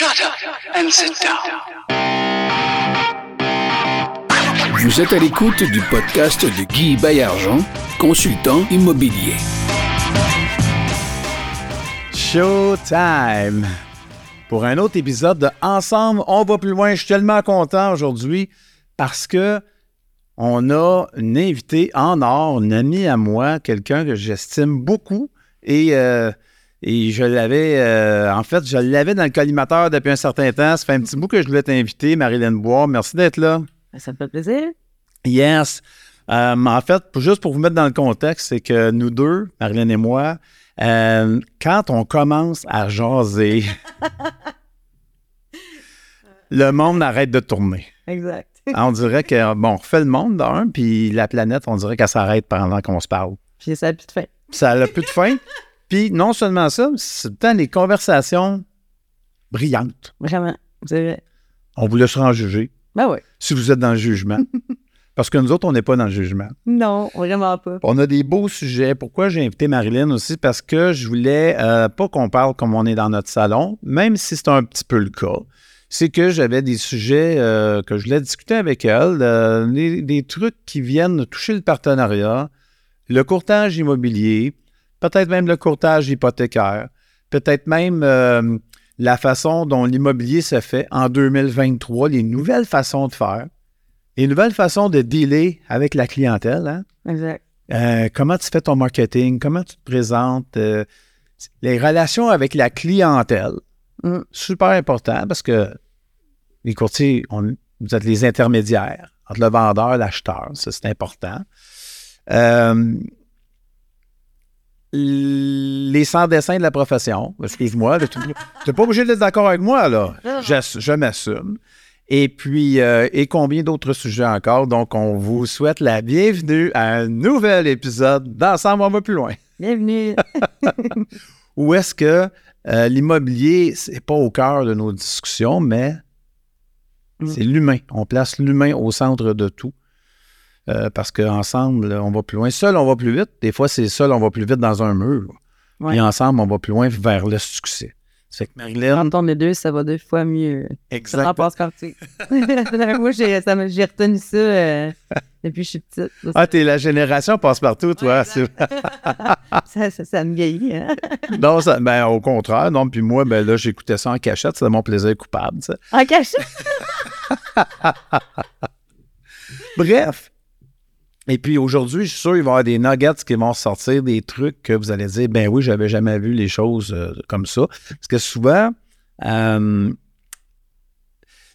Shut up and sit down. Vous êtes à l'écoute du podcast de Guy Baillargeon, consultant immobilier. Showtime! Pour un autre épisode de Ensemble, on va plus loin. Je suis tellement content aujourd'hui parce que on a une invitée en or, une amie à moi, quelqu'un que j'estime beaucoup et, euh, et je l'avais, euh, en fait, je l'avais dans le collimateur depuis un certain temps. Ça fait un petit bout que je voulais t'inviter, Marilyn Bois. Merci d'être là. Ça me fait plaisir. Yes. Euh, en fait, juste pour vous mettre dans le contexte, c'est que nous deux, Marilyn et moi, euh, quand on commence à jaser, le monde arrête de tourner. Exact. On dirait que, bon, on refait le monde d'un, puis la planète, on dirait qu'elle s'arrête pendant qu'on se parle. Puis ça a plus de fin. Ça n'a plus de fin? Puis non seulement ça, c'est tout le temps des conversations brillantes. Vraiment. C'est vrai. On vous laissera en juger Ben oui. si vous êtes dans le jugement. Parce que nous autres, on n'est pas dans le jugement. Non, vraiment pas. On a des beaux sujets. Pourquoi j'ai invité Marilyn aussi? Parce que je voulais euh, pas qu'on parle comme on est dans notre salon, même si c'est un petit peu le cas. C'est que j'avais des sujets euh, que je voulais discuter avec elle, euh, des, des trucs qui viennent toucher le partenariat, le courtage immobilier, peut-être même le courtage hypothécaire, peut-être même euh, la façon dont l'immobilier se fait en 2023, les nouvelles façons de faire, les nouvelles façons de dealer avec la clientèle. Hein? Exact. Euh, comment tu fais ton marketing, comment tu te présentes, euh, les relations avec la clientèle. Mm. Super important parce que les courtiers, on- vous êtes les intermédiaires entre le vendeur et l'acheteur. Ça, c'est important. Euh, les sans-dessins de la profession. Excuse-moi, tu n'es pas obligé d'être d'accord avec moi, là. J'ass- Je m'assume. Et puis, euh, et combien d'autres sujets encore? Donc, on vous souhaite la bienvenue à un nouvel épisode d'Ensemble, on va plus loin. Bienvenue. Où est-ce que euh, l'immobilier, c'est pas au cœur de nos discussions, mais Mm. c'est l'humain. On place l'humain au centre de tout. Euh, parce qu'ensemble, on va plus loin. Seul, on va plus vite. Des fois, c'est seul, on va plus vite dans un mur. Ouais. Et ensemble, on va plus loin vers le succès. C'est que Marilyn, Quand on les deux, ça va deux fois mieux. Ça exactement. en passe partout. Moi, j'ai ça retenu ça euh, depuis que je suis petite. Ah, t'es la génération passe-partout, toi. Ouais, ça, ça, ça me vieillit. Hein? non, ça- ben, au contraire. Non, puis moi, ben là, j'écoutais ça en cachette. C'était mon plaisir coupable. En cachette? Bref. Et puis aujourd'hui, je suis sûr qu'il va y avoir des nuggets qui vont sortir, des trucs que vous allez dire, ben oui, j'avais jamais vu les choses euh, comme ça. Parce que souvent, euh,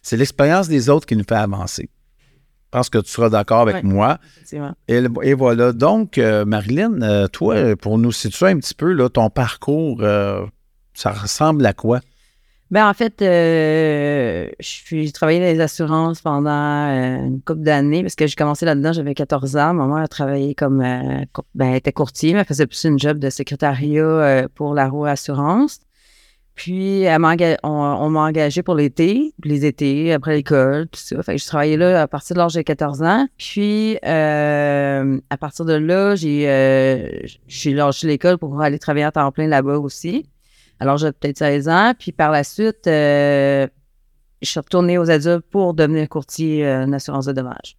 c'est l'expérience des autres qui nous fait avancer. Je pense que tu seras d'accord avec Ouais. moi. Et, et voilà. Donc, euh, Marilyn, toi, pour nous situer un petit peu, là, ton parcours, ça ressemble à quoi? Ben, en fait, euh, j'ai travaillé dans les assurances pendant euh, une couple d'années parce que j'ai commencé là-dedans, j'avais 14 ans. Ma mère a travaillé comme, euh, ben, elle était courtier, mais elle faisait plus une job de secrétariat euh, pour la Roue Assurance. Puis, elle on, m'a engagé pour l'été, les étés, après l'école, tout ça. Fait que je travaillais là à partir de l'âge de 14 ans. Puis, à partir de là, j'ai j'ai lâché l'école pour aller travailler à temps plein là-bas aussi. Alors, j'avais peut-être 16 ans. Puis par la suite, euh, je suis retournée aux adultes pour devenir courtier euh, en assurance de dommages.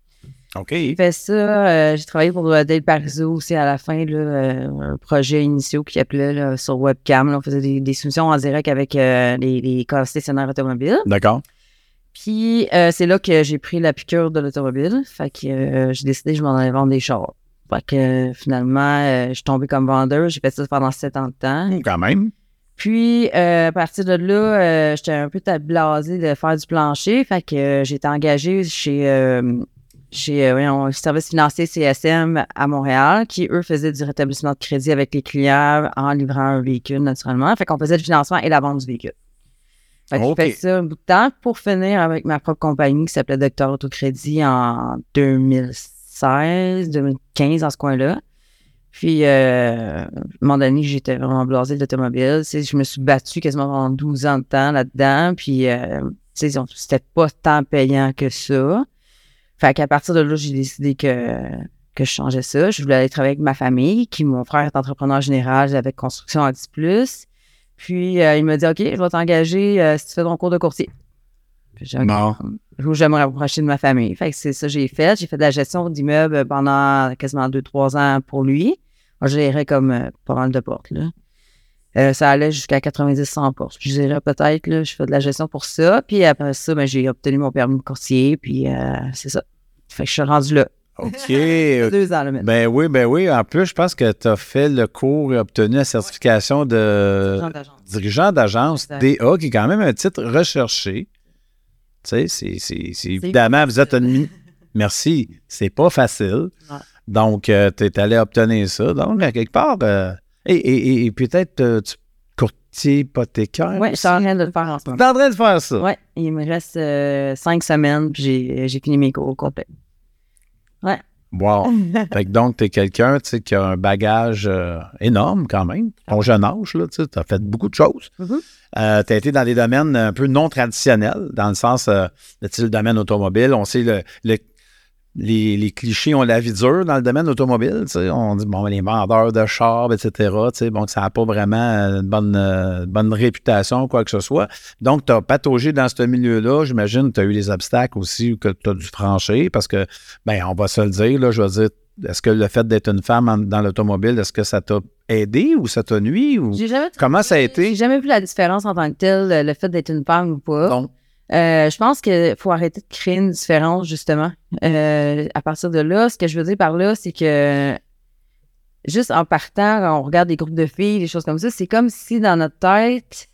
OK. J'ai fait ça. euh, j'ai travaillé pour euh, Dale Parizeau aussi à la fin, là, euh, un projet initial qui appelait là, sur webcam. là, on faisait des, des soumissions en direct avec euh, les, les concessionnaires automobiles. D'accord. Puis euh, c'est là que j'ai pris la piqûre de l'automobile. Fait que euh, j'ai décidé que je m'en allais vendre des chars. Fait que euh, finalement, euh, je suis tombée comme vendeur. J'ai fait ça pendant sept ans de temps. Quand même. Puis, euh, à partir de là, euh, j'étais un peu blasée de faire du plancher. Fait que euh, j'ai été engagée chez, euh, chez euh, voyons, le service financier CSM à Montréal, qui, eux, faisaient du rétablissement de crédit avec les clients en livrant un véhicule, naturellement. Fait qu'on faisait le financement et la vente du véhicule. Fait que j'ai fait ça un bout de temps pour finir avec ma propre compagnie qui s'appelait Docteur Autocrédit en 2016, 2015, dans ce coin-là. Puis, euh, à un moment donné, j'étais vraiment blasée de l'automobile. Tu sais, Je me suis battue quasiment pendant 12 ans de temps là-dedans. Puis, euh, tu sais, on- c'était pas tant payant que ça. Fait qu'à partir de là, j'ai décidé que, que je changeais ça. Je voulais aller travailler avec ma famille, qui, mon frère est entrepreneur général avec Construction à 10+. Puis euh, il m'a dit OK, je vais t'engager euh, si tu fais ton cours de courtier. Puis OK. Bon. Où j'aimerais rapprocher de ma famille. Fait que c'est ça que j'ai fait. J'ai fait de la gestion d'immeubles pendant quasiment deux, trois ans pour lui. Je gérais comme euh, pas mal de portes, là. Euh, ça allait jusqu'à 90-100 portes. Je dirais peut-être, là, je fais de la gestion pour ça. Puis après ça, ben, j'ai obtenu mon permis de courtier. Puis euh, c'est ça. Fait que je suis rendu là. OK. Deux ans, là, maintenant. Ben oui, ben oui. En plus, je pense que tu as fait le cours et obtenu la certification de dirigeant d'agence. DA, qui est quand même un titre recherché. Tu sais, c'est- évidemment, vous êtes une. Merci, c'est pas facile. Ouais. Donc, tu es allé obtenir ça. Donc, à quelque part, euh, et, et- et- peut-être euh, tu courtier hypothécaire. Oui, je suis en train de le faire en ce Tu moment. es en train de faire ça? Oui, il me reste euh, cinq semaines, puis j'ai, j'ai fini mes cours au complet. Wow. fait que donc, tu es quelqu'un tu sais, qui a un bagage euh, énorme quand même. Ton jeune âge, tu as fait beaucoup de choses. Mhm. tu as été dans des domaines un peu non traditionnels, dans le sens, euh, tu sais, le domaine automobile. On sait le, le- les, les clichés ont la vie dure dans le domaine automobile. On dit, bon, les vendeurs de chars, etc. Bon, ça n'a pas vraiment une bonne, euh, bonne réputation, quoi que ce soit. Donc, tu as pataugé dans ce milieu-là. J'imagine que tu as eu des obstacles aussi que tu as dû franchir parce que, ben, on va se le dire, là, je veux dire, est-ce que le fait d'être une femme en- dans l'automobile, est-ce que ça t'a aidé ou ça t'a nuit? Ou... J'ai jamais, Comment ça a été? j'ai jamais vu la différence en tant que telle, le- fait d'être une femme ou pas. Non. Euh, je pense qu'il faut arrêter de créer une différence, justement. Euh, à partir de là, ce que je veux dire par là, c'est que juste en partant, quand on regarde des groupes de filles, des choses comme ça, c'est comme si dans notre tête,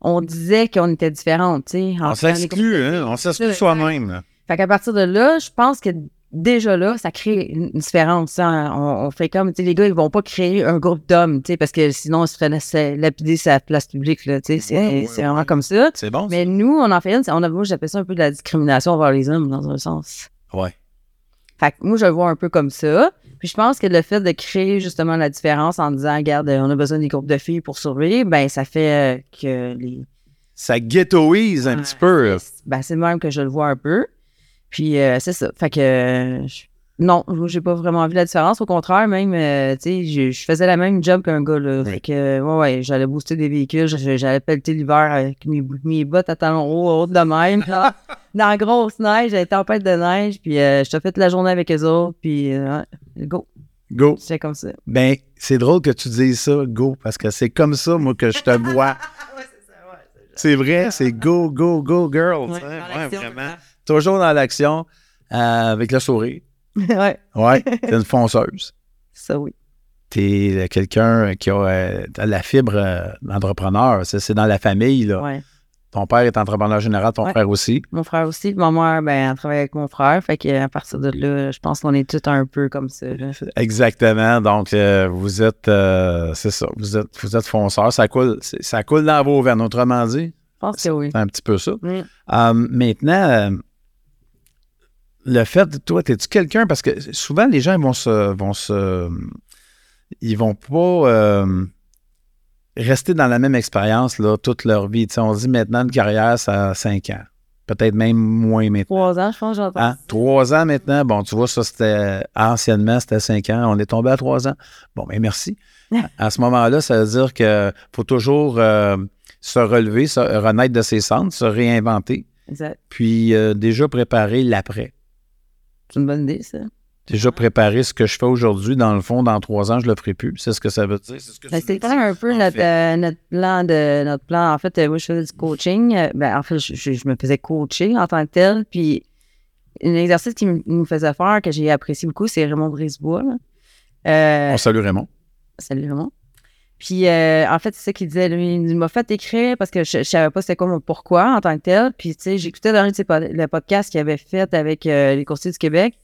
on disait qu'on était différentes, en On s'exclut, hein? On s'exclut soi-même. Fait qu'à partir de là, je pense que déjà là, ça crée une différence. hein. On, on fait comme, tu sais, les gars, ils vont pas créer un groupe d'hommes, tu sais, parce que sinon, ils se laisser- lapider sa place publique, là, tu sais. C'est Ouais, ouais, c'est ouais. vraiment comme ça. C'est bon? ça? Mais nous, on en fait une, on a, moi, j'appelle ça un peu de la discrimination envers les hommes, dans un sens. Ouais. Fait que moi, je le vois un peu comme ça. Puis je pense que le fait de créer justement la différence en disant, regarde, on a besoin des groupes de filles pour survivre, ben, ça fait euh, que les. Ça ghettoise un petit peu. Ben, c'est le même que je le vois un peu. Puis euh, c'est ça. Fait que. euh, je- non, j'ai pas vraiment vu la différence. Au contraire, même, euh, tu sais, je, je faisais la même job qu'un gars, là. Oui. Fait que, ouais, ouais, j'allais booster des véhicules, j'allais pelleter l'hiver avec mes, mes bottes à talons hauts, hautes de même. là. Dans la grosse neige, j'avais tempête de neige, puis euh, je te fait la journée avec eux autres, puis euh, ouais, go, Go. c'est comme ça. Ben, c'est drôle que tu dises ça, go, parce que c'est comme ça, moi, que je te vois. C'est vrai, c'est go, go, go, girl. tu sais. Ouais, vraiment. Toujours dans l'action, euh, avec le sourire. ouais, Ouais, t'es une fonceuse. ça oui. T'es quelqu'un qui a euh, la fibre euh, d'entrepreneur. C'est c'est dans la famille, là. Ouais. Ton père est entrepreneur général, ton Ouais. frère aussi. Mon frère aussi, ma mère, ben, elle travaille avec mon frère, fait qu'à partir de là, je pense qu'on est tous un peu comme ça. là. Exactement. Donc, euh, vous êtes, euh, c'est ça, vous êtes, vous êtes fonceur. Ça coule, ça coule dans vos veines, autrement dit. Je pense que oui. C'est un petit peu ça. Mm. Euh, maintenant, le fait, toi, es-tu quelqu'un, parce que souvent les gens ils vont se, vont se, ils vont pas euh, rester dans la même expérience là, toute leur vie. Tu sais, on dit maintenant une carrière, ça a cinq ans. Peut-être même moins maintenant. Trois ans, je pense, j'entends. Hein? Trois ans maintenant. Bon, tu vois, ça, c'était anciennement, c'était cinq ans. On est tombé à trois ans. Bon, ben merci. à ce moment-là, ça veut dire qu'il faut toujours euh, se relever, se renaître de ses centres, se réinventer, Exact. puis euh, déjà préparer l'après. C'est une bonne idée, ça. Déjà préparer ce que je fais aujourd'hui, dans le fond, dans trois ans, je le ferai plus. C'est ce que ça veut dire. C'est ce que Ben, tu veux C'était dire. un peu notre, euh, notre plan de notre plan. En fait, euh, moi, je faisais du coaching. Euh, Ben, en fait, je, je- je me faisais coacher en tant que tel. Puis, un exercice qu'il m- nous faisait faire, que j'ai apprécié beaucoup, c'est Raymond Brisebois. Euh, On salue Raymond. Salut Raymond. Puis, euh, en fait, c'est ça qu'il disait. Lui, il m'a fait écrire parce que je, savais pas c'était quoi mon pourquoi en tant que tel. Puis, tu sais, j'écoutais dans le podcast qu'il avait fait avec euh, les courtiers du Québec.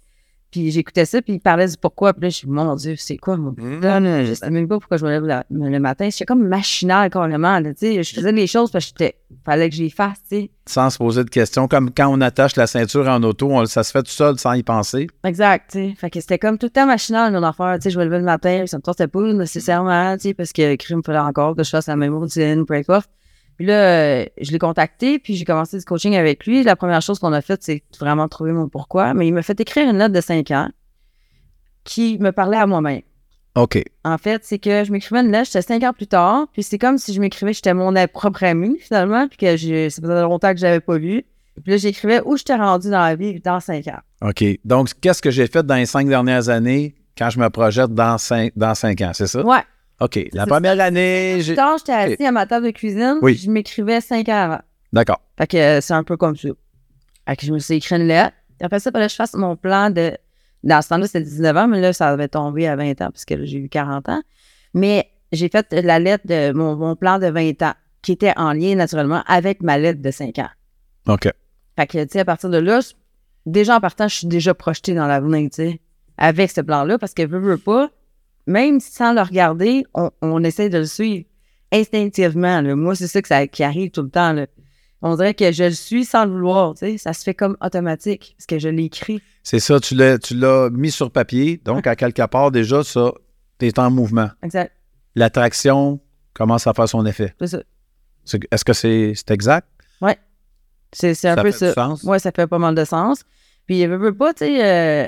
Puis, j'écoutais ça, puis il parlait du pourquoi. Puis là, je suis mon Dieu, c'est quoi mon là? Je sais même pas pourquoi je me lève la- le matin. J'étais comme machinal, carrément. là, Tu sais, je faisais les choses parce que. Fallait que j'y fasse, tu sais. Sans se poser de questions. Comme quand on attache la ceinture en auto, on- ça se fait tout seul sans y penser. Exact. Fait que c'était comme tout le temps machinal, mon affaire. Tu sais, je me levais le matin, ça me tentait pas nécessairement, tu sais, parce que le crime fallait encore que je fasse la même routine, importe. Puis là, euh, je l'ai contacté, puis j'ai commencé du coaching avec lui. La première chose qu'on a faite, c'est vraiment trouver mon pourquoi. Mais il m'a fait écrire une lettre de 5 ans qui me parlait à moi-même. OK. En fait, c'est que je m'écrivais une lettre, j'étais cinq ans plus tard, puis c'est comme si je m'écrivais, j'étais mon propre ami, finalement, puis que je, ça faisait longtemps que je n'avais pas vu. Puis là, j'écrivais où j'étais rendu dans la vie dans cinq ans. OK. Donc, qu'est-ce que j'ai fait dans les cinq dernières années quand je me projette dans cinq, dans cinq ans, c'est ça? Ouais. OK. La première année, j'ai. tard, j'étais assis à ma table de cuisine, Oui. je m'écrivais cinq ans avant. D'accord. Fait que euh, c'est un peu comme ça. Fait que je me suis écrit une lettre. Après ça, fallait que je fasse mon plan de. Dans ce temps-là, c'était 19 ans, mais là, ça avait tombé à 20 ans, parce que là, j'ai eu 40 ans. Mais j'ai fait la lettre de mon, mon plan de 20 ans, qui était en lien naturellement avec ma lettre de 5 ans. OK. Fait que, tu sais, à partir de là, déjà en partant, je suis déjà projetée dans l'avenir, tu sais, avec ce plan-là, parce que veux, veux pas, même sans le regarder, on, on essaie de le suivre instinctivement. là. Moi, c'est ça, que ça qui arrive tout le temps. là. On dirait que je le suis sans le vouloir, tu sais. Ça se fait comme automatique, parce que je l'écris. C'est ça, tu l'as, tu l'as mis sur papier. Donc, à quelque part, déjà, ça, tu es en mouvement. Exact. L'attraction commence à faire son effet. C'est ça. C'est- Est-ce que c'est, c'est exact? C'est c'est un Ça peu fait ça. du sens? Ouais, ça fait pas mal de sens. Puis, veux, veux pas, tu sais, euh,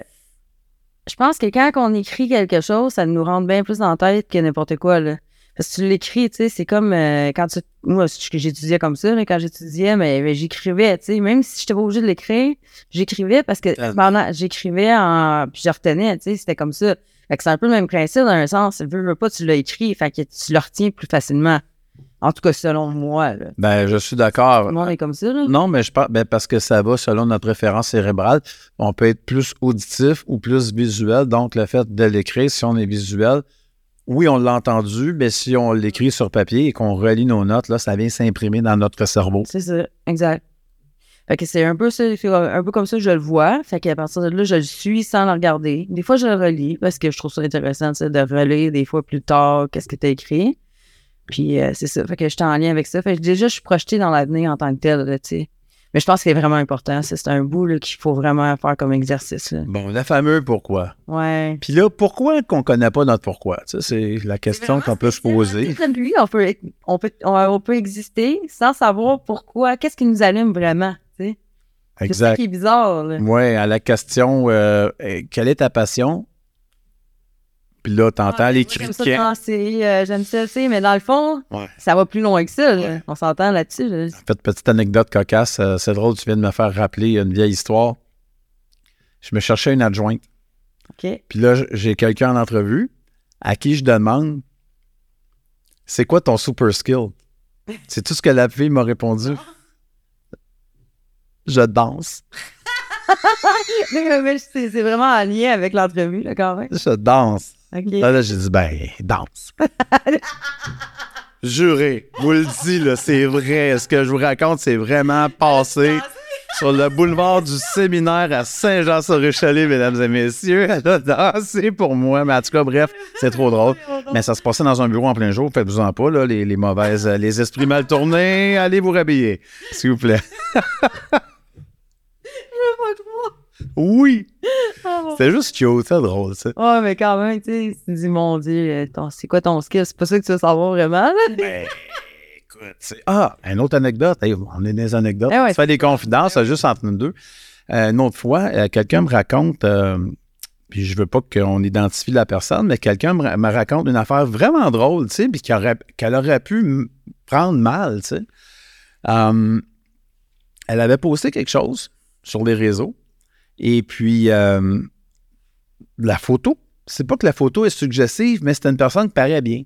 je pense que quand on écrit quelque chose, ça nous rentre bien plus dans la tête que n'importe quoi, là. Parce que tu l'écris, tu sais, c'est comme euh, quand tu. Moi, j'étudiais comme ça, là, quand j'étudiais, mais, mais j'écrivais, tu sais, même si je n'étais pas obligée de l'écrire, j'écrivais parce que pendant. J'écrivais en. Puis je retenais, tu sais, c'était comme ça. Fait que c'est un peu le même principe dans un sens. Veux, veux pas, tu l'as écrit, fait que tu le retiens plus facilement. En tout cas, selon moi, là. Ben, je suis Tout d'accord. le monde est comme ça, là. Non, mais je parle ben, parce que ça va selon notre référence cérébrale. On peut être plus auditif ou plus visuel. Donc, le fait de l'écrire, si on est visuel, oui, on l'a entendu, mais si on l'écrit sur papier et qu'on relie nos notes, là, ça vient s'imprimer dans notre cerveau. C'est ça, exact. Fait que c'est un peu ça, un peu comme ça que je le vois. Fait qu'à partir de là, je le suis sans le regarder. Des fois, je le relis parce que je trouve ça intéressant de relire des fois plus tard qu'est-ce que tu as écrit. Puis euh, c'est ça. Fait que je suis en lien avec ça. Fait que déjà, je suis projetée dans l'avenir en tant que tel, là, tu sais. Mais je pense que c'est vraiment important. C'est un bout là, qu'il faut vraiment faire comme exercice. Là. Bon, le fameux pourquoi. Ouais. Puis là, pourquoi qu'on connaît pas notre pourquoi? Tu sais, c'est la question qu'on peut se poser. Lui, on peut, on, peut, on, on peut exister sans savoir pourquoi, qu'est-ce qui nous allume vraiment. tu sais? C'est ça Exact. qui est bizarre. Là. Oui, à la question euh, quelle est ta passion? Puis là, t'entends Ah, les moi, J'aime ça euh, j'aime ça, tu sais, mais dans le fond, Ouais. ça va plus loin que ça. Ouais. On s'entend là-dessus. là. En fait, petite anecdote cocasse, euh, c'est drôle, tu viens de me faire rappeler une vieille histoire. Je me cherchais une adjointe. OK. Puis là, j'ai quelqu'un en entrevue à qui je demande C'est quoi ton super skill? C'est tout ce que la fille m'a répondu. Je danse. Mais- mais c'est c'est vraiment en lien avec l'entrevue, là, quand même. Je danse. Là, là, j'ai dit, ben, danse. Juré, vous le dis, là, c'est vrai. Ce que je vous raconte, c'est vraiment passé sur le boulevard du séminaire à Saint-Jean-sur-Richelieu, mesdames et messieurs. Elle a dansé pour moi. Mais en tout cas, bref, c'est trop drôle. Mais ça se passait dans un bureau en plein jour. Faites-vous-en pas, là, les, les mauvaises, euh, les esprits mal tournés. Allez vous rhabiller, s'il vous plaît. Oui, c'est juste cute, c'est drôle, ça. Ouais, mais quand même, tu sais, tu dis, mon Dieu, euh, c'est quoi ton skill? C'est pas ça que tu veux savoir vraiment, là. Ben, écoute, Ah, une autre anecdote. Hey, on est les anecdotes. Eh ouais. Se fait des confidences juste entre nous deux. Euh, une autre fois, euh, quelqu'un me raconte, euh, puis je veux pas qu'on identifie la personne, mais quelqu'un me, ra- me raconte une affaire vraiment drôle, tu sais, puis qu'elle aurait, pu prendre mal, tu sais. Euh, elle avait posté quelque chose sur les réseaux, et puis euh, la photo, c'est pas que la photo est suggestive, mais c'est une personne qui paraît bien.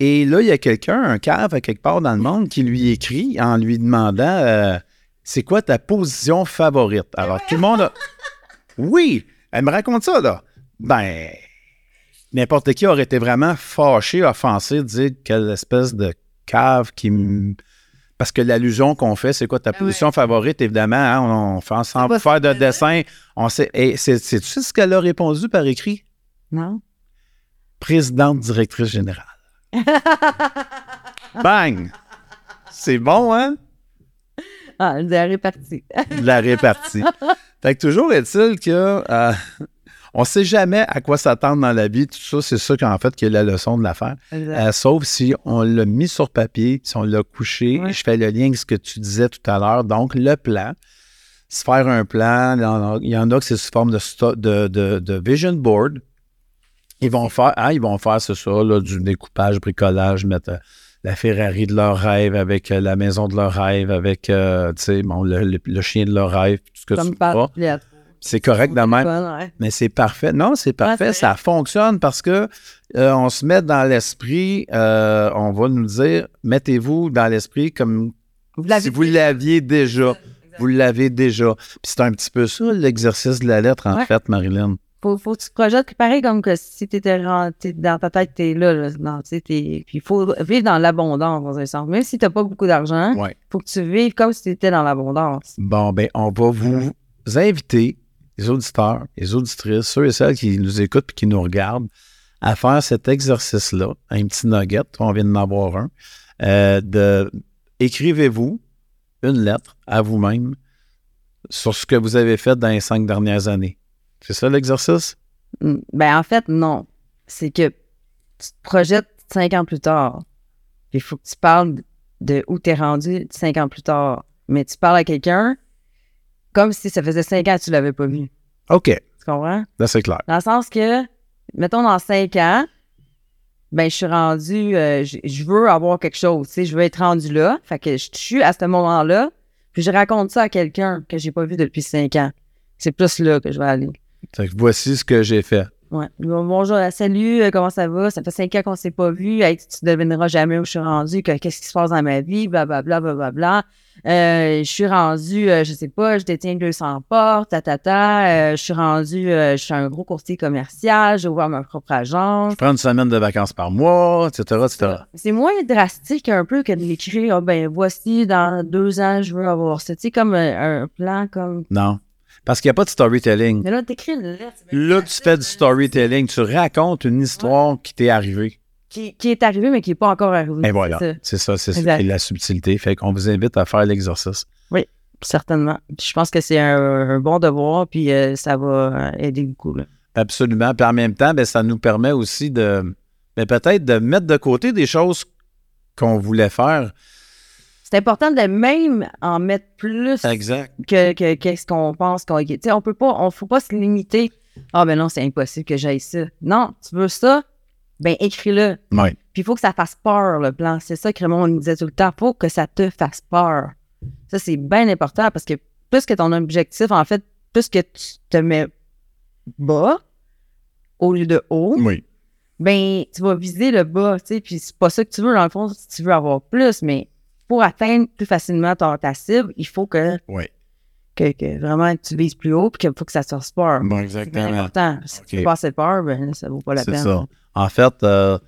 Et là, il y a quelqu'un, un cave à quelque part dans le monde, qui lui écrit en lui demandant euh, C'est quoi ta position favorite? Alors, tout le monde a. Oui, elle me raconte ça, là. Ben, n'importe qui aurait été vraiment fâché, offensé, de dire quelle espèce de cave qui me. Parce que l'allusion qu'on fait, c'est quoi ta position favorite, évidemment, hein, on, on fait ensemble faire de ça, dessin. On sait. Et c'est, c'est-tu ce qu'elle a répondu par écrit? Non? Présidente directrice générale. Bang! C'est bon, hein? Ah, le est parti. De la répartie. fait que toujours est-il que euh, on sait jamais à quoi s'attendre dans la vie. Tout ça, c'est ça qu'en fait qui est la leçon de l'affaire. Euh, sauf si on l'a mis sur papier, si on l'a couché. Ouais. Je fais le lien avec ce que tu disais tout à l'heure. Donc, le plan. Se faire un plan, il y en a, que c'est sous forme de, de, de- de vision board. Ils vont faire, ah, ils vont faire, c'est ça, là, du découpage, bricolage, mettre euh, la Ferrari de leur rêve avec euh, la maison de leur rêve, avec, euh, tu bon, le, le- le chien de leur rêve, tout ce que tu Comme veux. C'est correct de même. Ouais. Mais c'est parfait. Non, c'est parfait. ça fonctionne parce que euh, on se met dans l'esprit, euh, on va nous dire, mettez-vous dans l'esprit comme Vous si vous l'aviez déjà. Vous l'avez déjà. Puis c'est un petit peu ça, l'exercice de la lettre, en Ouais. fait, Marilyn. faut, faut que tu te projettes pareil comme que si tu étais dans ta tête, tu es là. non, puis il faut vivre dans l'abondance, dans un sens. Même si tu n'as pas beaucoup d'argent, il Ouais. faut que tu vives comme si tu étais dans l'abondance. Bon, ben, on va vous inviter, les auditeurs, les auditrices, ceux et celles qui nous écoutent et qui nous regardent, à faire cet exercice-là, un petit nugget, on vient d'en avoir un, euh, de écrivez-vous une lettre à vous-même sur ce que vous avez fait dans les cinq dernières années. C'est ça l'exercice? Mm, Ben, en fait, non. C'est que tu te projettes cinq ans plus tard. Il faut que tu parles de où tu es rendu cinq ans plus tard. Mais tu parles à quelqu'un comme si ça faisait cinq ans que tu l'avais pas vu. OK, Tu comprends? là c'est clair. Dans le sens que, mettons, dans cinq ans, ben, je suis rendu, euh, je je veux avoir quelque chose, tu sais, je veux être rendu là. Fait que je suis à ce moment-là, puis je raconte ça à quelqu'un que j'ai pas vu depuis cinq ans. C'est plus là que je vais aller. Fait que voici ce que j'ai fait. Ouais. Bon- Bonjour, euh, salut, euh, comment ça va? Ça fait cinq ans qu'on s'est pas vu. Hey, tu ne devineras jamais où je suis rendu, que- qu'est-ce qui se passe dans ma vie, blablabla, blablabla. Euh, je suis rendu, euh, je sais pas, je détiens 200 portes, ta, ta, ta. Euh, je suis rendu, euh, je suis un gros courtier commercial, j'ai ouvert ma propre agence. Je prends une semaine de vacances par mois, etc., etc. C'est moins drastique un peu que de l'écrire, Ah, ben voici, dans deux ans, je veux avoir ça. Tu sais, comme un, un plan, comme. Non. Parce qu'il n'y a pas de storytelling. Mais là, t'écris une lettre. Là, tu fais du storytelling. Tu racontes une histoire qui t'est arrivée. Qui, qui est arrivé, mais qui n'est pas encore arrivé. Et voilà. C'est ça. C'est ça, la subtilité. Fait qu'on vous invite à faire l'exercice. Certainement. Puis je pense que c'est un, un bon devoir, puis euh, ça va euh, aider beaucoup. là. Absolument. Puis en même temps, ben, ça nous permet aussi de ben, peut-être de mettre de côté des choses qu'on voulait faire. C'est important de même en mettre plus Exact. que, que qu'est-ce qu'on pense qu'on on peut pas on faut pas se limiter ah ben non c'est impossible que j'aille ça non tu veux ça ben écris-le Oui. puis il faut que ça fasse peur le plan c'est ça que Raymond nous disait tout le temps faut que ça te fasse peur ça c'est bien important parce que plus que ton objectif en fait plus que tu te mets bas au lieu de haut Oui. ben tu vas viser le bas, tu sais, puis c'est pas ça que tu veux dans le fond, si tu veux avoir plus, mais pour atteindre plus facilement ton, ta cible, il faut que, Oui. que, que vraiment tu vises plus haut, puis qu'il faut que ça te fasse peur. Bon, C'est exactement. bien important. Si tu Ok. fais pas assez peur, ben ça vaut pas la C'est peine. ça. En fait, euh,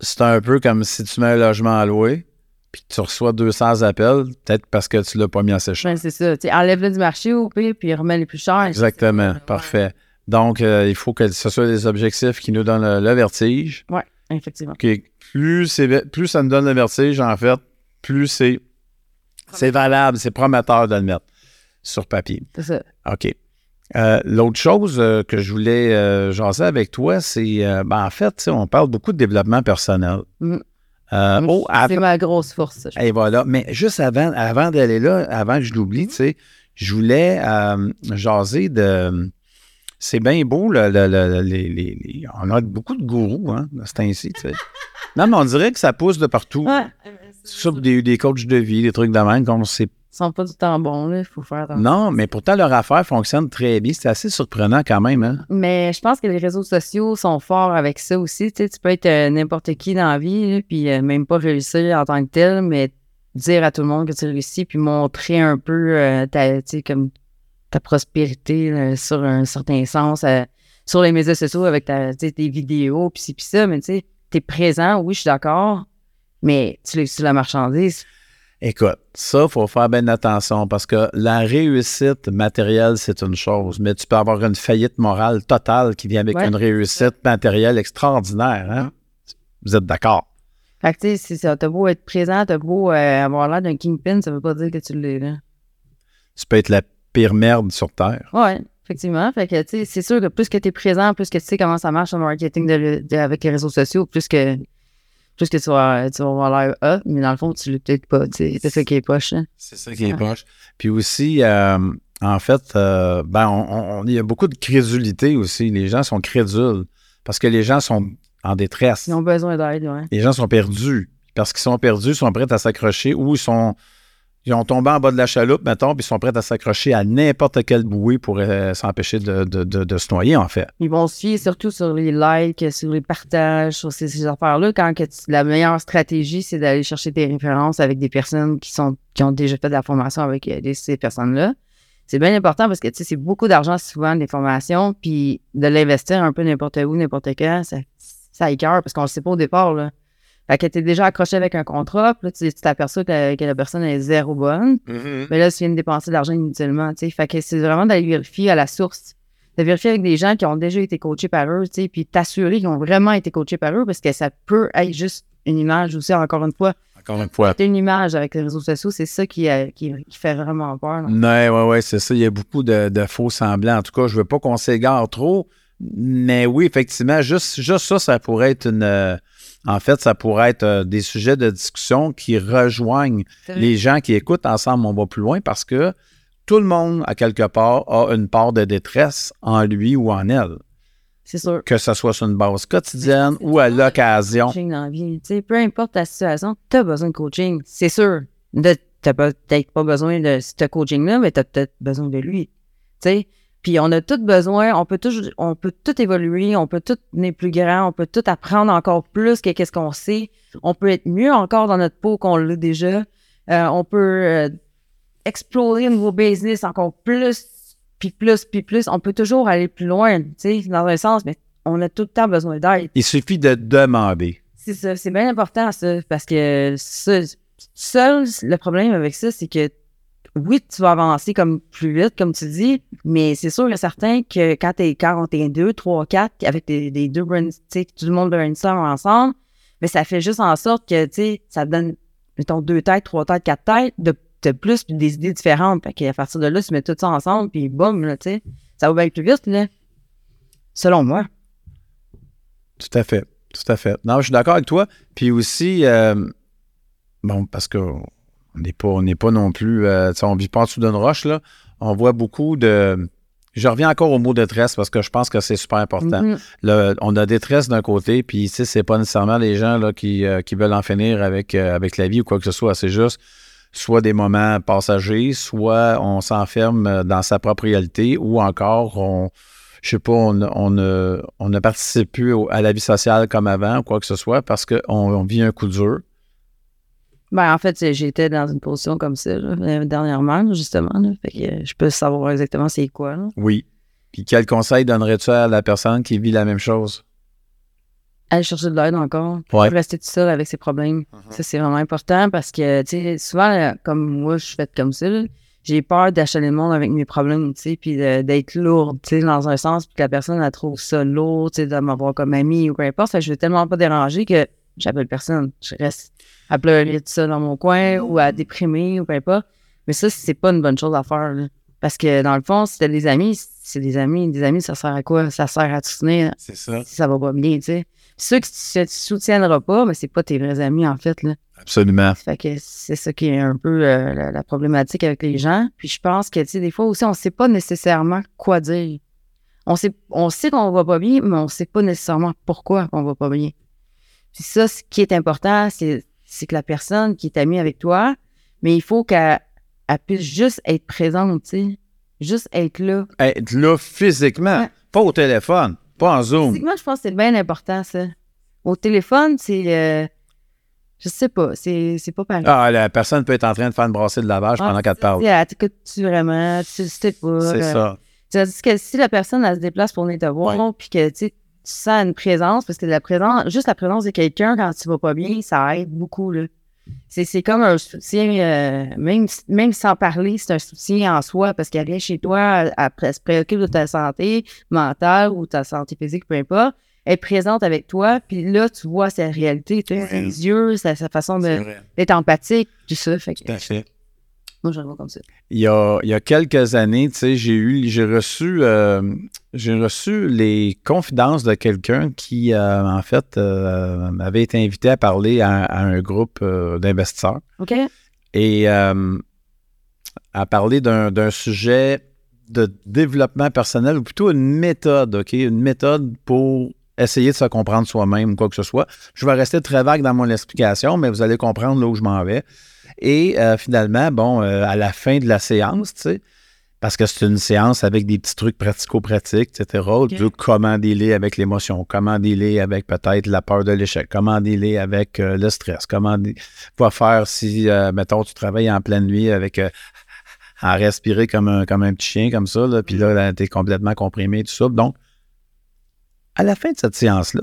c'est un peu comme si tu mets un logement à louer, puis que tu reçois 200 appels, peut-être parce que tu l'as pas mis assez cher. Ben, c'est ça. Enlève-le du marché au pire, puis remets les plus chers. Exactement. Parfait. Donc, euh, il faut que ce soit des objectifs qui nous donnent le, le vertige. Ouais, effectivement. OK. Plus, c'est- plus ça nous donne le vertige, en fait, plus c'est, c'est valable, c'est prometteur de le mettre sur papier. C'est ça. OK. Euh, L'autre chose euh, que je voulais euh, jaser avec toi, c'est, euh, ben, en fait, on parle beaucoup de développement personnel. Mm. Euh, oh, c'est ma grosse force. ça, je et voilà. Mais juste avant, avant d'aller là, avant que je l'oublie, tu sais, je voulais euh, jaser de. C'est bien beau, le- le- le- les, les- les- on a beaucoup de gourous, hein, de ce temps-ci, tu sais. Non, mais on dirait que ça pousse de partout. Ouais. Sauf des, des coachs de vie, des trucs de même qu'on sait. Ils sont pas du temps bons, là. Il faut faire attention. Non, mais pourtant, leur affaire fonctionne très bien. C'est assez surprenant quand même, hein? Mais je pense que les réseaux sociaux sont forts avec ça aussi. Tu, sais, tu peux être euh, n'importe qui dans la vie, là, puis euh, même pas réussir en tant que tel, mais dire à tout le monde que tu réussis, puis montrer un peu euh, ta, tu sais, comme ta prospérité là, sur un certain sens sur les médias sociaux avec ta, tu sais, tes vidéos, puis ci, puis ça. Mais tu sais, t'es présent, oui, je suis d'accord, mais tu laisses la marchandise. Écoute, ça, il faut faire bien attention parce que la réussite matérielle, c'est une chose, mais tu peux avoir une faillite morale totale qui vient avec Ouais. une réussite matérielle extraordinaire. Hein? Vous êtes d'accord? Fait que tu sais, c'est ça. T'as beau être présent, t'as beau euh, avoir l'air d'un kingpin, ça veut pas dire que tu l'es, là. Tu peux être la pire merde sur Terre. Oui, effectivement. Fait que, tu sais, c'est sûr que plus que tu es présent, plus que tu sais comment ça marche le marketing de, de- avec les réseaux sociaux, plus que, plus que tu vas, tu vas avoir l'air mais dans le fond, tu l'es peut-être pas. tu sais. C'est ça qui est poche. hein. C'est ça qui est poche. Puis aussi, euh, en fait, euh, ben, on- on- il y a beaucoup de crédulité aussi. Les gens sont crédules. parce que les gens sont en détresse. Ils ont besoin d'aide, ouais. Les gens sont perdus. Parce qu'ils sont perdus, ils sont prêts à s'accrocher ou ils sont. Ils ont tombé en bas de la chaloupe, mettons, puis ils sont prêts à s'accrocher à n'importe quelle bouée pour euh, s'empêcher de, de- de- de se noyer, en fait. Ils vont fier surtout sur les likes, sur les partages, sur ces, ces affaires-là, quand que tu- la meilleure stratégie, c'est d'aller chercher des références avec des personnes qui sont qui ont déjà fait de la formation avec euh, ces personnes-là. C'est bien important parce que tu sais, c'est beaucoup d'argent souvent des formations, puis de l'investir un peu n'importe où, n'importe quand, ça, ça écœure parce qu'on ne sait pas au départ. Là. Fait que t'es déjà accroché avec un contrat, puis là, tu t'aperçois que, que la personne est zéro bonne. Mais là, tu viens de dépenser de l'argent inutilement, tu sais. Fait que c'est vraiment d'aller vérifier à la source. De vérifier avec des gens qui ont déjà été coachés par eux, tu sais, puis t'assurer qu'ils ont vraiment été coachés par eux parce que ça peut être juste une image aussi, encore une fois. Encore une fois. C'est une image avec les réseaux sociaux, c'est ça qui, euh, qui, qui fait vraiment peur. là. Ouais, ouais, ouais, c'est ça. Il y a beaucoup de, de faux semblants. En tout cas, je veux pas qu'on s'égare trop. Mais oui, effectivement, juste, juste ça, ça pourrait être une. En fait, ça pourrait être euh, des sujets de discussion qui rejoignent les gens qui écoutent ensemble. On va plus loin parce que tout le monde, à quelque part, a une part de détresse en lui ou en elle. C'est sûr. Que ce soit sur une base quotidienne ou à l'occasion. Coaching dans la vie, tu sais, peu importe ta situation, tu as besoin de coaching, c'est sûr. T'as pas- peut-être pas besoin de ce coaching-là, mais tu as peut-être besoin de lui. Tu sais, puis on a tous besoin, on peut tous, on peut tout évoluer, on peut tout devenir plus grand, on peut tout apprendre encore plus que qu'est-ce qu'on sait. On peut être mieux encore dans notre peau qu'on l'a déjà. Euh, on peut euh, explorer un nouveau business encore plus, puis plus, puis plus. On peut toujours aller plus loin, tu sais, dans un sens, mais on a tout le temps besoin d'aide. Il suffit de demander. C'est ça, c'est bien important ça, parce que ça, seul, le problème avec ça, c'est que oui, tu vas avancer comme plus vite, comme tu dis, mais c'est sûr et certain que quand t'es quand t'es deux, trois, quatre, avec des, des deux brain, tout le monde brainstorm ensemble, mais ça fait juste en sorte que, tu ça donne, mettons, deux têtes, trois têtes, quatre têtes, de, plus, puis des idées différentes. Fait qu'à partir de là, tu mets tout ça ensemble, puis boum, là, tu sais, ça va bien plus vite, là. Selon moi. Tout à fait. Tout à fait. Non, je suis d'accord avec toi. Puis aussi, euh, bon, parce qu'on n'est pas, on n'est pas non plus, euh, on vit pas en dessous d'une roche, là. On voit beaucoup de. Je reviens encore au mot détresse parce que je pense que c'est super important. Mhm. Le- on a détresse d'un côté, puis tu sais, c'est pas nécessairement les gens là, qui, euh, qui veulent en finir avec, euh, avec la vie ou quoi que ce soit. C'est juste soit des moments passagers, soit on s'enferme dans sa propre réalité, ou encore on, je sais pas, on, on, ne- on ne participe plus à la vie sociale comme avant ou quoi que ce soit parce qu'on on vit un coup dur. Ben, en fait, j'étais dans une position comme ça, là, euh, dernièrement, justement. là. Fait que euh, je peux savoir exactement c'est quoi. là. Oui. Puis quel conseil donnerais-tu à la personne qui vit la même chose? Aller chercher de l'aide encore. Ouais. Rester tout seul avec ses problèmes. Ça, c'est vraiment important parce que, tu sais, souvent, euh, comme moi, je suis faite comme ça, là, j'ai peur d'achaler le monde avec mes problèmes, tu sais, puis de- d'être lourde, tu sais, dans un sens, puis que la personne, elle trouve ça lourd, tu sais, de m'avoir comme amie ou peu importe. Fait que je veux tellement pas déranger que j'appelle personne. Je reste à pleurer tout ça dans mon coin ou à déprimer ou peu importe. Mais ça, c'est pas une bonne chose à faire, là. Parce que, dans le fond, si t'as des amis, c'est des amis. Des amis, ça sert à quoi? Ça sert à te soutenir C'est ça. si ça va pas bien, tu sais. Ceux tu ne soutiendras pas, mais c'est pas tes vrais amis, en fait, là. Absolument. Fait que c'est ça qui est un peu euh, la, la problématique avec les gens. Puis je pense que, tu sais, des fois aussi, on sait pas nécessairement quoi dire. On sait, on sait qu'on va pas bien, mais on sait pas nécessairement pourquoi on va pas bien. Puis ça, ce qui est important, c'est, c'est que la personne qui est amie avec toi, mais il faut qu'elle elle puisse juste être présente, tu sais. Juste être là. Être là physiquement, Ouais. pas au téléphone, pas en Zoom. Moi, je pense que c'est bien important, ça. Au téléphone, c'est. euh, je sais pas, c'est c'est pas pareil. Ah, la personne peut être en train de faire une brassée de lavage Ah, pendant qu'elle te parle. Elle t'écoute-tu vraiment? Tu sais pas. C'est euh, ça. Tandis que si la personne, elle se déplace pour venir te voir, puis que tu sais, tu sens une présence, parce que la présence, juste la présence de quelqu'un quand tu vas pas bien, ça aide beaucoup, là. C'est c'est comme un soutien, euh, même, même sans parler, c'est un soutien en soi, parce qu'elle vient chez toi, elle, elle se préoccupe de ta santé mentale ou ta santé physique, peu importe. Elle est présente avec toi, puis là, tu vois sa réalité, tu ses yeux, sa, sa façon de- d'être empathique, tout ça. Fait que, Tout à fait. Moi, je le vois comme ça. Il y a, il y a quelques années, tu sais, j'ai eu, j'ai reçu, euh, j'ai reçu les confidences de quelqu'un qui, euh, en fait, euh, avait été invité à parler à, à un groupe d'investisseurs OK? et à parler d'un, d'un sujet de développement personnel ou plutôt une méthode, OK, une méthode pour essayer de se comprendre soi-même ou quoi que ce soit. Je vais rester très vague dans mon explication, mais vous allez comprendre là où je m'en vais. Et euh, finalement, bon, euh, à la fin de la séance, tu sais, parce que c'est une séance avec des petits trucs pratico-pratiques, etc. De comment dealer avec l'émotion, comment dealer avec peut-être la peur de l'échec, comment dealer avec euh, le stress, comment quoi faire si, mettons, tu travailles en pleine nuit avec à respirer comme un, comme un petit chien, comme ça, là, puis là, tu es complètement comprimé, tout ça. Donc, à la fin de cette séance-là,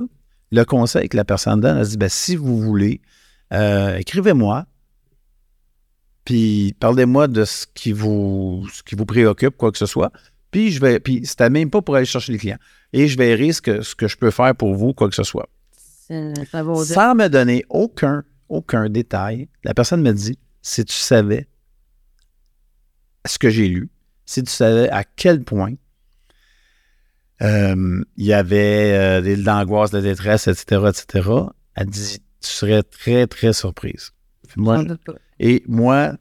le conseil que la personne donne, elle se dit, ben, si vous voulez, écrivez-moi, puis parlez-moi de ce qui vous ce qui vous préoccupe, quoi que ce soit. Puis je vais. Puis c'était même pas pour aller chercher les clients. Et je verrai ce que, ce que je peux faire pour vous, quoi que ce soit. Ça vaut. Sans me donner aucun, aucun détail, la personne me dit si tu savais ce que j'ai lu, si tu savais à quel point euh, il y avait euh, des d'angoisse, de détresse, etc., etc., elle dit tu serais très, très surprise. Moi, J'en doute pas. Et moi,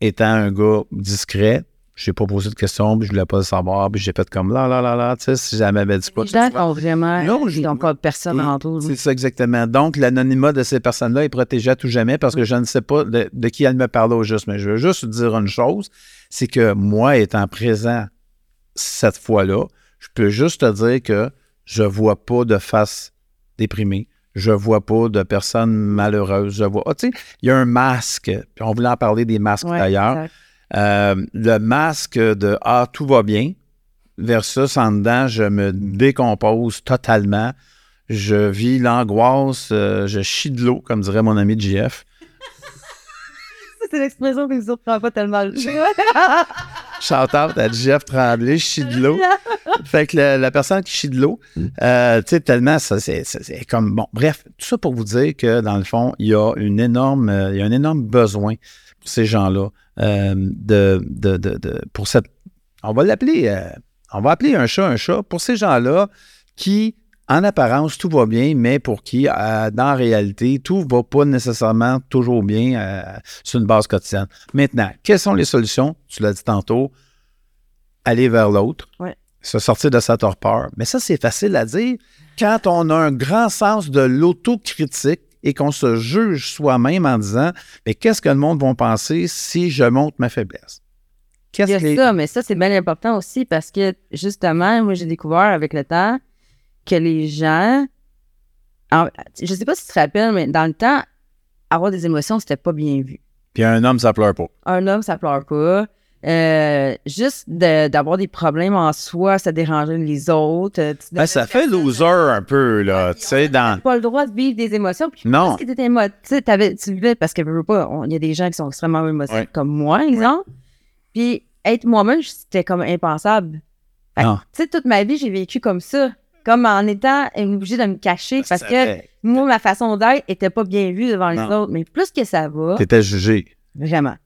étant un gars discret, je n'ai pas posé de questions, puis je ne voulais pas le savoir, puis j'ai fait comme là, là, là, là, tu sais, si jamais m'avait dit quoi Les gens ont vraiment. Non, je- ils n'ont pas personne Oui, en tout. C'est ça exactement. Donc, l'anonymat de ces personnes-là est protégé à tout jamais parce que je ne sais pas de, de qui elle me parle au juste. Mais je veux juste dire une chose, c'est que moi, étant présent cette fois-là, je peux juste te dire que je vois pas de face déprimée. Je vois pas de personnes malheureuses. Je vois. Ah, tu sais, il y a un masque. Puis on voulait en parler des masques Ouais, d'ailleurs. Euh, le masque de Ah, tout va bien versus en dedans, je me décompose totalement. Je vis l'angoisse, euh, je chie de l'eau, comme dirait mon ami JF. C'est l'expression que les autres prennent pas tellement. Shout out à JF Tremblay, je chie de l'eau. Fait que la, la personne qui chie de l'eau, euh, tu sais, tellement, ça, c'est, comme, bon, bref, tout ça pour vous dire que, dans le fond, il y a une énorme, euh, il y a un énorme besoin pour ces gens-là, euh, de, de, de, de- pour cette, on va l'appeler, euh, on va appeler un chat un chat, pour ces gens-là qui, en apparence, tout va bien, mais pour qui, euh, dans la réalité, tout va pas nécessairement toujours bien euh, sur une base quotidienne. Maintenant, quelles sont les solutions? Tu l'as dit tantôt, aller vers l'autre, Ouais. se sortir de sa torpeur. Mais ça, c'est facile à dire quand on a un grand sens de l'autocritique et qu'on se juge soi-même en disant Mais qu'est-ce que le monde va penser si je montre ma faiblesse? Il y Qu'est-ce a que ça, mais ça, c'est bien important aussi parce que, justement, moi, j'ai découvert avec le temps que les gens. en- je sais pas si tu te rappelles, mais dans le temps, avoir des émotions, c'était pas bien vu. Puis un homme, ça pleure pas. Un homme, ça pleure pas. Euh, juste de- d'avoir des problèmes en soi, ça dérangeait les autres. euh, tu Ben, ça fait loser un peu, là. Tu sais, dans. pas le droit de vivre des émotions. Puis Non. parce que t'étais émo- tu vivais parce que veux pas, il y a des gens qui sont extrêmement émotifs Ouais. comme moi, exemple. Puis être moi-même, c'était comme impensable. Fait que, Non. Tu sais, toute ma vie, j'ai vécu comme ça. Comme en étant obligée de me cacher parce Ça que fait- moi, ma façon d'être était pas bien vue devant les Non. autres. Mais plus que ça va, T'étais jugé. vraiment.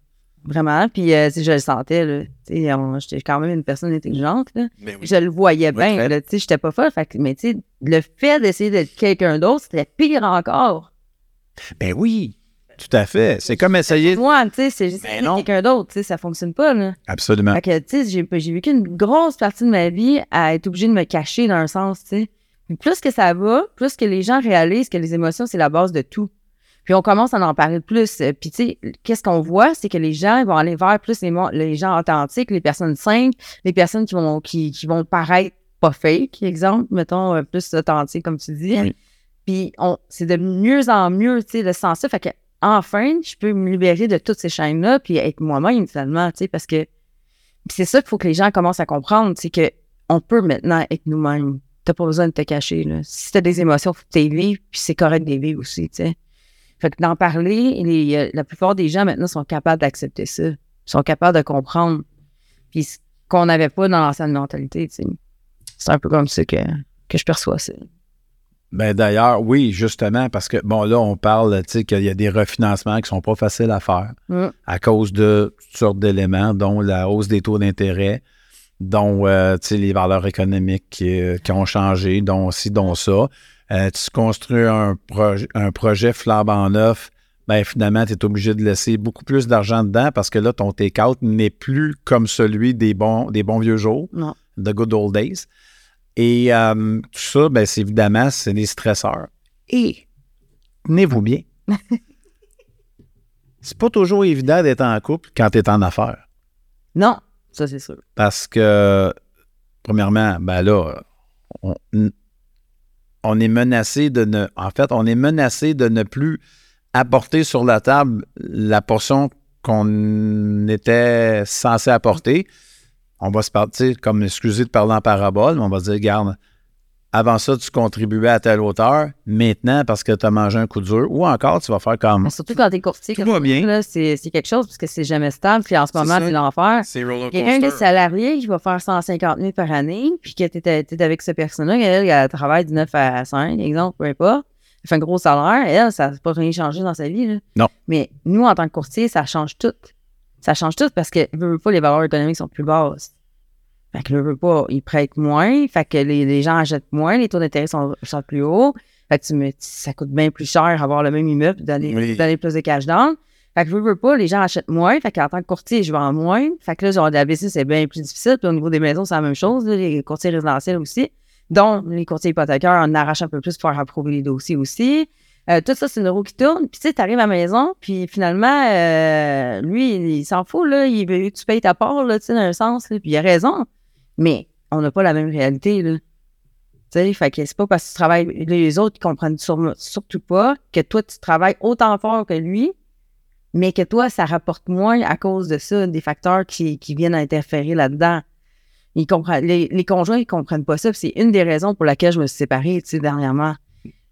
Vraiment. Puis euh, je le sentais, j'étais quand même une personne intelligente, là. Je le voyais bien, là. Tu sais, j'étais pas folle. Fait mais le fait d'essayer d'être quelqu'un d'autre, c'était pire encore. Ben oui, tout à fait. C'est comme essayer. Moi, tu sais, c'est juste Ben quelqu'un d'autre, tu sais, ça fonctionne pas, là. Absolument. Fait que, tu sais, j'ai, j'ai vécu une grosse partie de ma vie à être obligée de me cacher dans un sens, tu sais. Plus que ça va, plus que les gens réalisent que les émotions, c'est la base de tout. Puis on commence à en parler plus. Euh, Puis, tu sais, qu'est-ce qu'on voit, c'est que les gens vont aller vers plus les, gens authentiques, les personnes simples, les personnes qui vont, qui, qui vont paraître pas fake, exemple, mettons, euh, plus authentiques, comme tu dis. Oui. Puis, on, c'est de mieux en mieux, tu sais, le sens ça. Fait que, enfin, je peux me libérer de toutes ces chaînes-là, puis être moi-même, finalement, tu sais, parce que c'est ça qu'il faut que les gens commencent à comprendre, c'est que on peut maintenant être nous-mêmes. T'as pas besoin de te cacher. Là. Si t'as des émotions, faut que vives, puis c'est correct de les vivre aussi, tu sais. Fait que d'en parler, les, euh, la plupart des gens maintenant sont capables d'accepter ça. Sont capables de comprendre. Puis ce qu'on n'avait pas dans l'ancienne mentalité, tu sais. C'est un peu comme ça que, que je perçois ça. Ben d'ailleurs, oui, justement, parce que, bon, là, on parle, tu sais, qu'il y a des refinancements qui sont pas faciles à faire Mm. à cause de toutes sortes d'éléments, dont la hausse des taux d'intérêt, dont, euh, tu sais, les valeurs économiques qui, euh, qui ont changé, dont ci, dont ça. Euh, tu construis un, projet un projet flambant neuf, ben finalement, tu es obligé de laisser beaucoup plus d'argent dedans parce que là, ton take-out n'est plus comme celui des bons, des bons vieux jours, Non. the good old days. Et euh, tout ça, ben, c'est évidemment, c'est des stresseurs. Et? Tenez-vous bien. c'est pas toujours évident d'être en couple quand tu es en affaires. Non, ça c'est sûr. Parce que, premièrement, ben là, on, on est menacé de ne. En fait, on est menacé de ne plus apporter sur la table la portion qu'on était censé apporter. On va se partir, comme excusez de parler en parabole, mais on va se dire, garde, avant ça, tu contribuais à telle hauteur. Maintenant, parce que tu as mangé un coup dur, ou encore, tu vas faire comme. Mais surtout quand tu es courtier, Tout comme va ça, bien. là, c'est c'est quelque chose parce que c'est jamais stable. Puis en ce C'est moment, c'est l'enfer. C'est roller Il y a un des salariés qui va faire 150 000 par année, puis que tu es, avec cette personne-là, elle, elle travaille du 9 à 5, exemple, peu importe. Elle fait un gros salaire, elle, ça n'a pas rien changé dans sa vie. là. Non. Mais nous, en tant que courtier, ça change tout. Ça change tout parce que, veut, veut pas, les valeurs économiques sont plus basses. Fait que, veut, veut pas, ils prêtent moins, fait que les, les gens achètent moins, les taux d'intérêt sont, sont plus hauts. Fait que tu me, ça coûte bien plus cher avoir le même immeuble, Oui. donner plus de cash down. Fait que je veux pas, les gens achètent moins. Fait qu'en tant que courtier, je vends moins. Fait que là, genre, de la business, c'est bien plus difficile. Puis au niveau des maisons, c'est la même chose. là, les courtiers résidentiels aussi. Donc, les courtiers hypothécaires en arrachent un peu plus pour faire approuver les dossiers aussi. Euh, tout ça, c'est une roue qui tourne. Puis tu sais, t'arrives à la maison, puis finalement, euh, lui, il, s'en fout, là. Il veut que tu payes ta part, là, tu sais, dans un sens. là. Puis il a raison. Mais on n'a pas la même réalité, là. Tu sais, fait que c'est pas parce que tu travailles, les autres, comprennent sur- surtout pas que toi, tu travailles autant fort que lui, mais que toi, ça rapporte moins à cause de ça, des facteurs qui, qui viennent interférer là-dedans. Ils comprennent, les, les conjoints, ils comprennent pas ça. C'est une des raisons pour laquelle je me suis séparée, tu sais, dernièrement.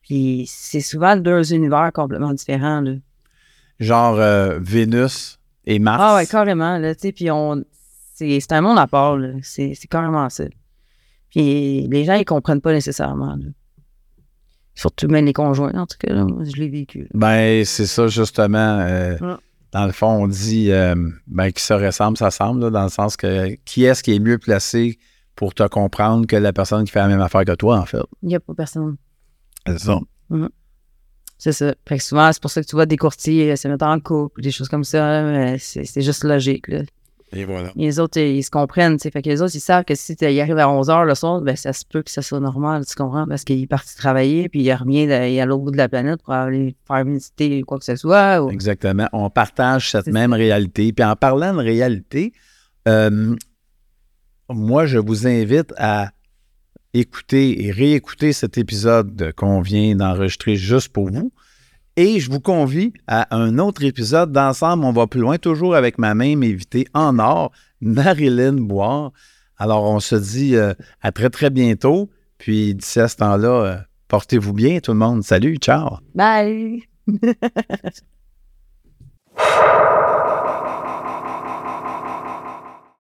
Puis c'est souvent deux univers complètement différents, là. Genre euh, Vénus et Mars. Ah ouais, carrément, là, puis on... C'est c'est un monde à part, là. C'est c'est carrément ça. Puis les gens, ils comprennent pas nécessairement, là. Surtout même les conjoints, en tout cas, là, moi, je l'ai vécu. là. Ben, c'est ça, justement. euh, Ouais. Dans le fond, on dit euh, ben, qui se ressemble, ça semble, là, dans le sens que qui est-ce qui est mieux placé pour te comprendre que la personne qui fait la même affaire que toi, en fait? Il n'y a pas personne. C'est ça. C'est ça. Fait que souvent, c'est pour ça que tu vois des courtiers euh, se mettre en couple, des choses comme ça. mais C'est c'est juste logique. Là. Et voilà. Les autres, ils se comprennent. Fait que les autres, ils savent que si tu y arrives à 11 h le soir, ben, ça se peut que ça soit normal. Tu comprends? Parce qu'il est parti travailler, puis il revient à l'autre bout de la planète pour aller faire visiter quoi que ce soit. ou- Exactement. On partage cette même réalité. Puis en parlant de réalité, euh, moi, je vous invite à écouter et réécouter cet épisode qu'on vient d'enregistrer juste pour vous. Et je vous convie à un autre épisode d'Ensemble. On va plus loin, toujours avec ma même invitée en or, Marilyn Boire. Alors, on se dit euh, à très, très bientôt. Puis d'ici à ce temps-là, euh, portez-vous bien, tout le monde. Salut, ciao. Bye!